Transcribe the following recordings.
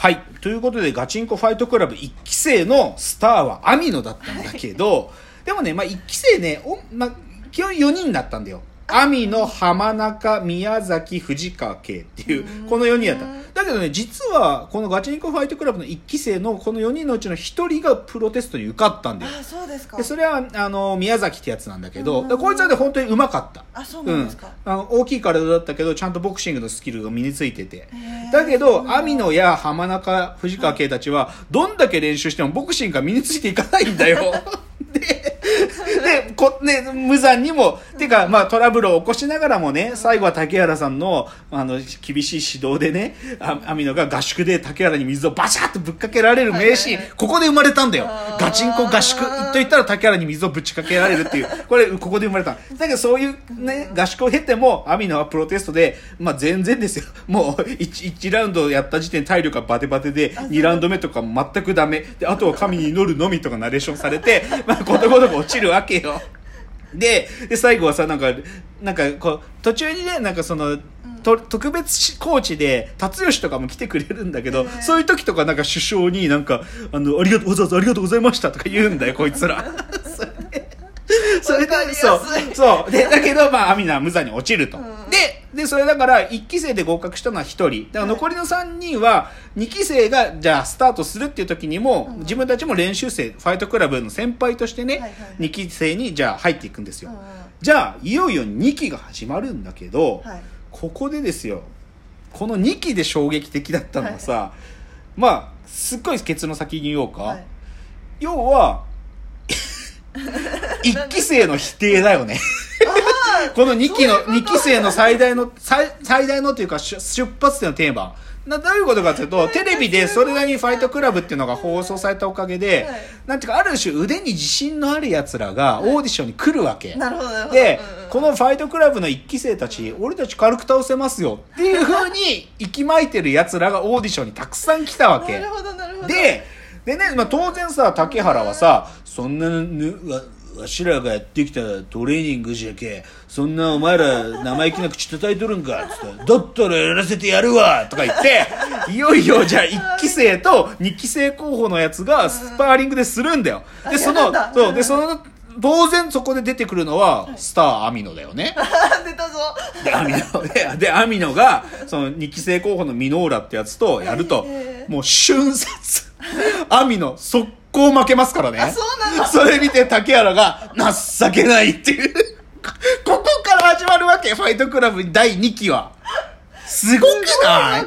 はい。ということで、ガチンコファイトクラブ1期生のスターはアミノだったんだけど、でもね、まあ1期生ね、おまあ、基本4人だったんだよ。網野、浜中、宮崎、藤川圭っていう、この4人だった。だけどね、実は、このガチンコファイトクラブの1期生のこの4人のうちの1人がプロテストに受かったんだよ。あそうですか。でそれはあの宮崎ってやつなんだけど、うんでこいつはね本当にうまかった。あそうなんですか。うん。あの大きい体だったけどちゃんとボクシングのスキルが身についてて。だけど網野や浜中藤川圭たちはどんだけ練習してもボクシングが身についていかないんだよ。で でこ、ね、無残にも、てか、まあ、トラブルを起こしながらもね、最後は竹原さんの、あの、厳しい指導でね、あ網野が合宿で竹原に水をバシャッとぶっかけられる名シーン、ここで生まれたんだよ。ガチンコ合宿と言ったら竹原に水をぶちかけられるっていう、これ、ここで生まれた。だけど、そういうね、合宿を経ても、網野はプロテストで、まあ、全然ですよ。もう1、1ラウンドやった時点で体力がバテバテで、2ラウンド目とかも全くダメ。で、あとは神に祈るのみとかナレーションされて、まあ、ことごとく落ちるわけよ。で、で、最後はさ、なんか、なんか、こう、途中にね、なんかその、と特別コーチで、達吉とかも来てくれるんだけど、へーそういう時とかなんか首相になんか、あの、ありがとう、わざわざありがとうございましたとか言うんだよ、こいつら。それで、そう、そう。で、だけど、まあ、アミナは無残に落ちると。うんで、で、それだから、1期生で合格したのは1人。だから残りの3人は、2期生が、じゃあ、スタートするっていう時にも、自分たちも練習生、ファイトクラブの先輩としてね、はいはい2期生に、じゃあ、入っていくんですよ。うんうんじゃあ、いよいよ2期が始まるんだけど、はいここでですよ、この2期で衝撃的だったのはさ、まあ、すっごい結論先に言おうか。はい要は、1期生の否定だよね。この2期の、2期生の最大の、最最大のというか出出発点のテーマ。などういうことかというと、テレビでそれなりにファイトクラブっていうのが放送されたおかげで、はいなんていうか、ある種腕に自信のある奴らがオーディションに来るわけ。なるほどでこのファイトクラブの1期生たち、俺たち軽く倒せますよっていう風に 息巻いてる奴らがオーディションにたくさん来たわけ。なるほどなるほどで、でね、まあ、当然さ、竹原はさ、そんなぬ、わ、わしらがやってきたトレーニングじゃけ、そんなお前ら生意気な口叩いとるんか、つって、だったらやらせてやるわとか言って、いよいよじゃあ1期生と2期生候補のやつがスパーリングでするんだよ。で、そのそう、で、その、当然そこで出てくるのは、スターアミノだよね。出たぞで、アミノ、で、で、アミノが、その2期生候補のミノーラってやつとやるともう瞬殺。アミノ、速攻負けますからね。あそうなんだ。それ見て竹原が、情けないっていう。ここから始まるわけ、ファイトクラブ第2期は。すごくな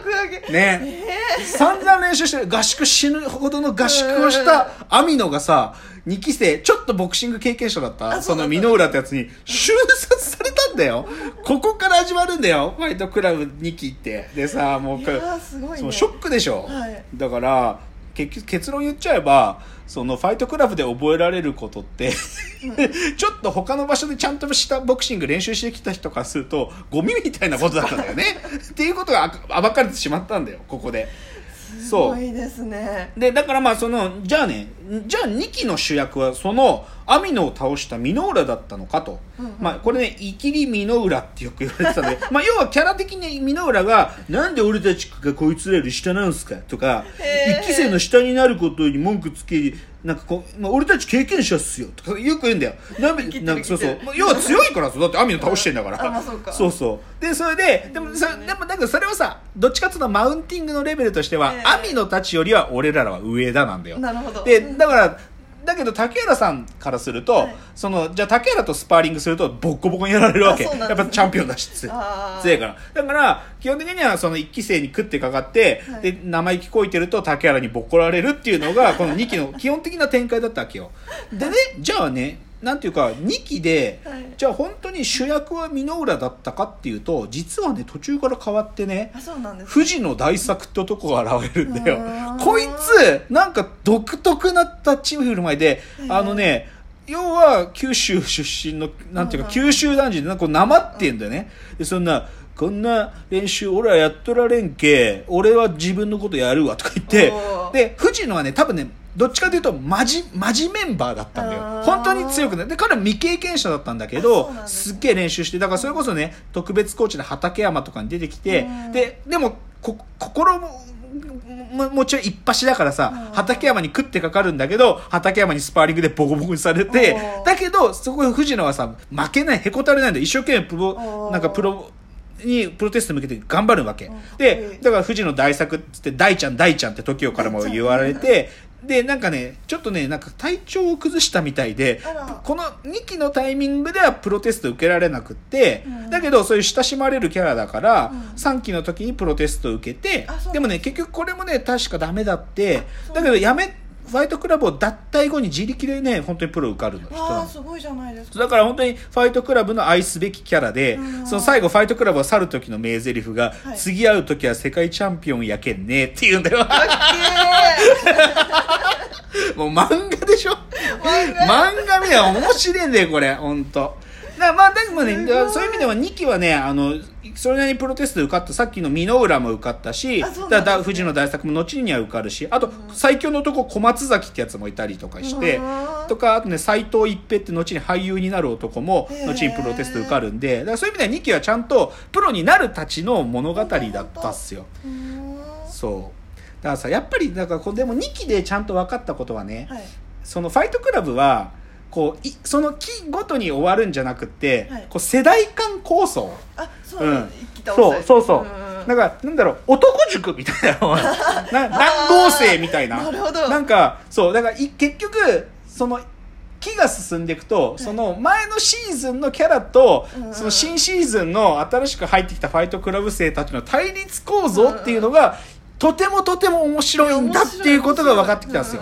い？ね、散々練習して合宿死ぬほどの合宿をしたアミノがさ2期生ちょっとボクシング経験者だったその箕浦ってやつに瞬殺されたんだよ。ここから始まるんだよファイトクラブ2期って。でさもうショックでしょ、はい。だから結局結論言っちゃえばそのファイトクラブで覚えられることって ちょっと他の場所でちゃんとしたボクシング練習してきた人からするとゴミみたいなことだったんだよね。っていうことが暴かれてしまったんだよここで。すそう。ごいですね。でだからまあそのじゃあねじゃあ2期の主役はそのアミノを倒したミノーラだったのかと、まあこれねイキリミノーラってよく言われてたんで まあ要はキャラ的にミノーラがなんで俺たちがこいつらより下なんすか？とかへー。1期生の下になることに文句つけなんかこう、まあ、俺たち経験者っすよ。とかよく言うんだよ。なんなんかそうそう。要は強いからさだってアミノ倒してんだから。あまあそうか。そうそう。でそれででもそでもだけどそれはさどっちかっていうとマウンティングのレベルとしては、ええ。アミノたちよりは俺らは上だなんだよ。なるほど。でだからだけど竹原さんからすると、はい。そのじゃあ竹原とスパーリングするとボッコボコにやられるわけ、ね。やっぱチャンピオンだし強いからだから基本的にはその1期生に食ってかかって、はい。で生意気こいてると竹原にボコられるっていうのがこの2期の 基本的な展開だったわけよ。でねじゃあねなんていうか2期で、はい。じゃあ本当に主役は箕浦だったかっていうと実はね途中から変わってね富士の大作って男が現れるんだよ。こいつなんか独特な立ち振る舞いであのね要は九州出身のなんていうかうん九州男児でなんかなまってんだよね。でそんなこんな練習俺はやっとられんけ俺は自分のことやるわとか言ってで富士のはね多分ねどっちかというとマジマジメンバーだったんだよ。本当に強くねで彼は未経験者だったんだけあどねすっげえ練習してだからそれこそね特別コーチで畠山とかに出てきてうん。ででもこ心ももちろん一発だからさうん。畠山に食ってかかるんだけど畠山にスパーリングでボコボコにされてうんだけどそこで藤野はさ負けないへこたれないんだよ。一生懸命プロうんなんかプロにプロテストに向けて頑張るわけ。うん。でだから藤野大作っつって大ちゃん大ちゃんって TOKIO からも言われてでなんかねちょっとねなんか体調を崩したみたいでこの2期のタイミングではプロテスト受けられなくって、うん。だけどそういう親しまれるキャラだから、うん。3期の時にプロテスト受けてでもね結局これもね確かダメだって。だけどやめファイトクラブを脱退後に自力でね本当にプロ受かるの人なのわあすごいじゃないですか。だから本当にファイトクラブの愛すべきキャラで、うん。その最後ファイトクラブを去る時の名台詞が、はい。次会う時は世界チャンピオンやけんねって言うんだよ。もう漫画でしょ？漫画。漫画面白いんだよ、これ、ほんと。だまあ、でもね、そういう意味では2期はね、あの、それなりにプロテストで受かった、さっきの箕浦も受かったし、ね。だだ藤野大作も後には受かるし、あと、最強の男小松崎ってやつもいたりとかしてうん、とか、あとね、斎藤一平って後に俳優になる男も、後にプロテスト受かるんで、だからそういう意味では2期はちゃんとプロになるたちの物語だったっすよ。そう。だからさ、やっぱり、だからでも2期でちゃんと分かったことはね、はい。そのファイトクラブはこういその期ごとに終わるんじゃなくて、はい。こう世代間構想。あそううなんそうそうそう、んなんかなんだろう男塾みたいな な男合生みたいな。なるほど。なんかそうだからい結局その期が進んでいくと、その前のシーズンのキャラと、うんその新シーズンの新しく入ってきたファイトクラブ生たちの対立構造っていうのが、とてもとても面白いんだっていうことが分かってきたんですよ。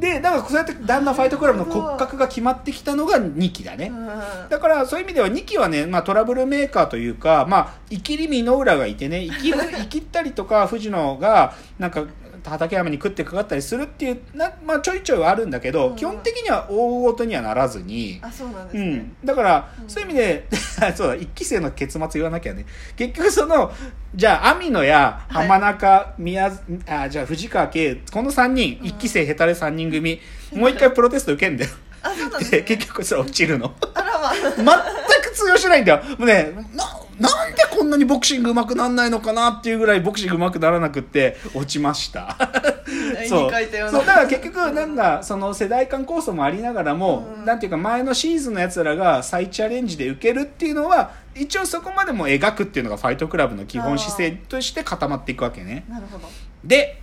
うんでだからそうやってだんだんファイトクラブの骨格が決まってきたのが2期だね、うん。だからそういう意味では2期はね、まあ、トラブルメーカーというか、まあ、生きり身の浦がいてね生き生きったりとか藤野がなんか畠山に食ってかかったりするっていうな、まあ、ちょいちょいはあるんだけど、うん。基本的には大ごとにはならずに。あそうなんでうすね。ん、だから、うんそういう意味で そうだ一期生の結末言わなきゃね。結局そのじゃあ網野やはい。浜中、宮あじゃあ藤川圭この3人一期生ヘタレ3人組、もう一回プロテスト受けんだよ。あそうなんですでね。結局それ落ちるの。あらまあ。全く通用しないんだよ。もうねななんでこんなにボクシング上手くなんないのかなっていうぐらいボクシング上手くならなくって落ちました。そう。そうだから結局なんだその世代間構想もありながらも、うん。なんていうか前のシーズンのやつらが再チャレンジで受けるっていうのは一応そこまでも描くっていうのがファイトクラブの基本姿勢として固まっていくわけね。なるほど。で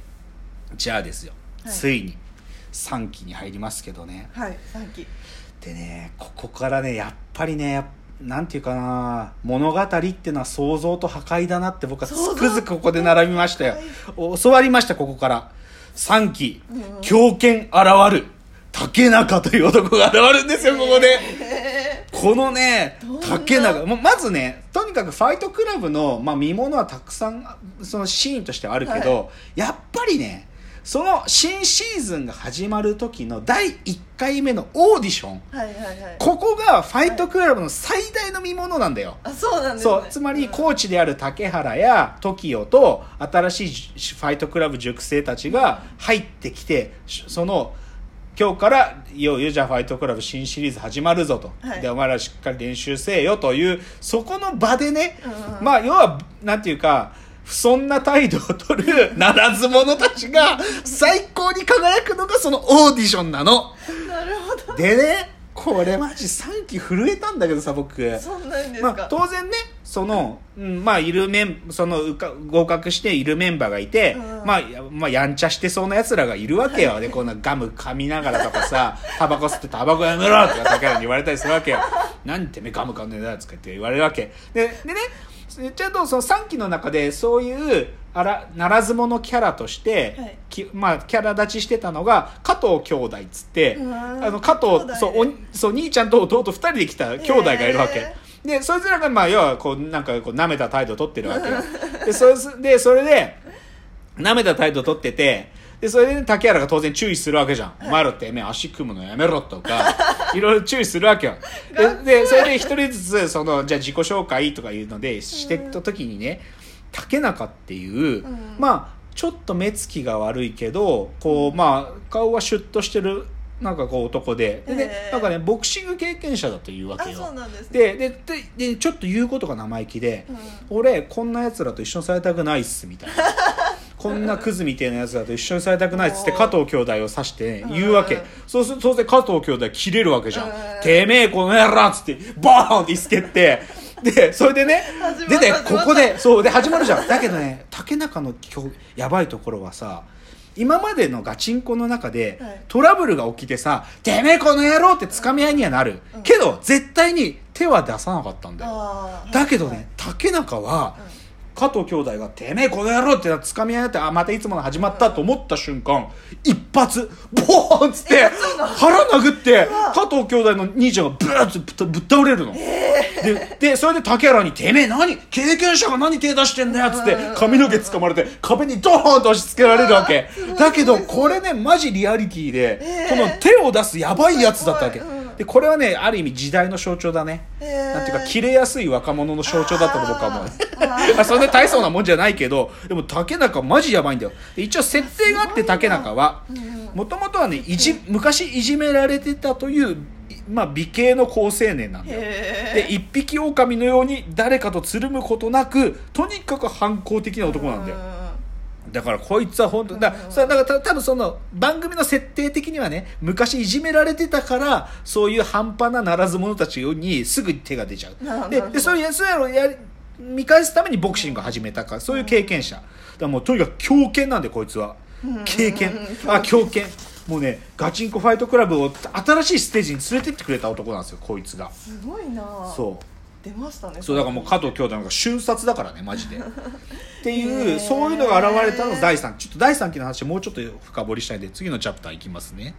じゃあですよ、はい。ついに3期に入りますけどね。はい三期。でねここからねやっぱりねやっなんていうかな物語っていうのは想像と破壊だなって僕はつくづくここで並びましたよ。お教わりましたここから。3期うん。狂犬現る。竹中という男が現るんですよここで。えこのね竹中。まずねとにかくファイトクラブの、まあ、見物はたくさんそのシーンとしてはあるけど、はやっぱりねその新シーズンが始まる時の第1回目のオーディションーはいはいはい。ここがファイトクラブの最大の見物なんだよ。あそうなんですね。つまりうん。コーチである竹原や TOKIO と新しいファイトクラブ塾生たちが入ってきてしその今日からいよいよじゃあファイトクラブ新シリーズ始まるぞと、はい。でお前らしっかり練習せえよというそこの場でね、うん。まあ要はなんていうか不遜な態度を取る ならず者たちが最高に輝くのがそのオーディションなの。なるほど。でねこれマジ3期震えたんだけどさ僕。そんなんですまあ、か当然ねその、うん、まあいるメンそのうか合格しているメンバーがいて、うん。まあ、やまあやんちゃしてそうな奴らがいるわけよ。でこんなガム噛みながらとかさ タバコ吸ってタバコやめろとか竹原に言われたりするわけよ。何てめえガム噛んでんだよとかって言われるわけ。ででねちゃんとその3期の中でそういうあらならず者キャラとして、はい。きまあ、キャラ立ちしてたのが加藤兄弟っつってあの加藤そうおそう兄ちゃんと弟2人で来た兄弟がいるわけ、へでそいつらがまあ要はこうなんかこう舐めた態度を取ってるわけよ。でそれでそれで舐めた態度を取っててでそれで、ね、竹原が当然注意するわけじゃん、お前らてめえ足組むのやめろとか いろいろ注意するわけよ。ででそれで一人ずつそのじゃあ自己紹介とかいうのでしてった時にね竹中っていう、うん。まあちょっと目つきが悪いけどこうまあ顔はシュッとしてるなんかこう男で。で、ねへーなんかねボクシング経験者だというわあけよですね。ででででちょっと言うことが生意気で、うん。俺こんなやつらと一緒にされたくないっすみたいなこんなクズみたいなやつだと一緒にされたくないっつって加藤兄弟を指して言うわけ。そうすると加藤兄弟切れるわけじゃん。うん。てめえこの野郎っつってボーンって椅子蹴って。でそれでね始まったでね始まったここでそうで始まるじゃん。だけどね竹中のやばいところはさ今までのガチンコの中で、はい。トラブルが起きてさ「てめえこの野郎!」って掴み合いにはなる、うん。けど絶対に手は出さなかったんだよ。だけどね、竹中は、加藤兄弟が「てめえこの野郎!」って掴み合いになってあまたいつもの始まったと思った瞬間一発ボーンっつって腹殴って加藤兄弟の兄ちゃんがブーッとぶっ倒れるの、ででそれで竹原に「てめえ何？経験者が何手出してんだよ」っつって髪の毛掴まれて壁にドーンと押し付けられるわけ。だけどこれねマジリアリティで、この手を出すやばいやつだったわけ、でこれはねある意味時代の象徴だね、へー。なんていうか切れやすい若者の象徴だったと僕は思う。そんな大層なもんじゃないけどでも竹中マジやばいんだよ。で一応設定があって竹中はもともとはねいじ昔いじめられてたという、まあ、美形の好青年なんだよ。へで一匹狼のように誰かとつるむことなくとにかく反抗的な男なんだよだからこいつは本当ださだからた多分その番組の設定的にはね昔いじめられてたからそういう半端なならず者たちにすぐ手が出ちゃう。ででそういうそういうのをやり見返すためにボクシングを始めたからそういう経験者。だからもうとにかく強肩なんでこいつは。経験。あ強肩もうねガチンコファイトクラブを新しいステージに連れてってくれた男なんですよこいつが。すごいな。そう出ましたねそうだからもう加藤兄弟なんか瞬殺だからねマジで。っていへうー。そういうのが現れたのが第3ちょっと第3期の話もうちょっと深掘りしたいんで次のチャプターいきますね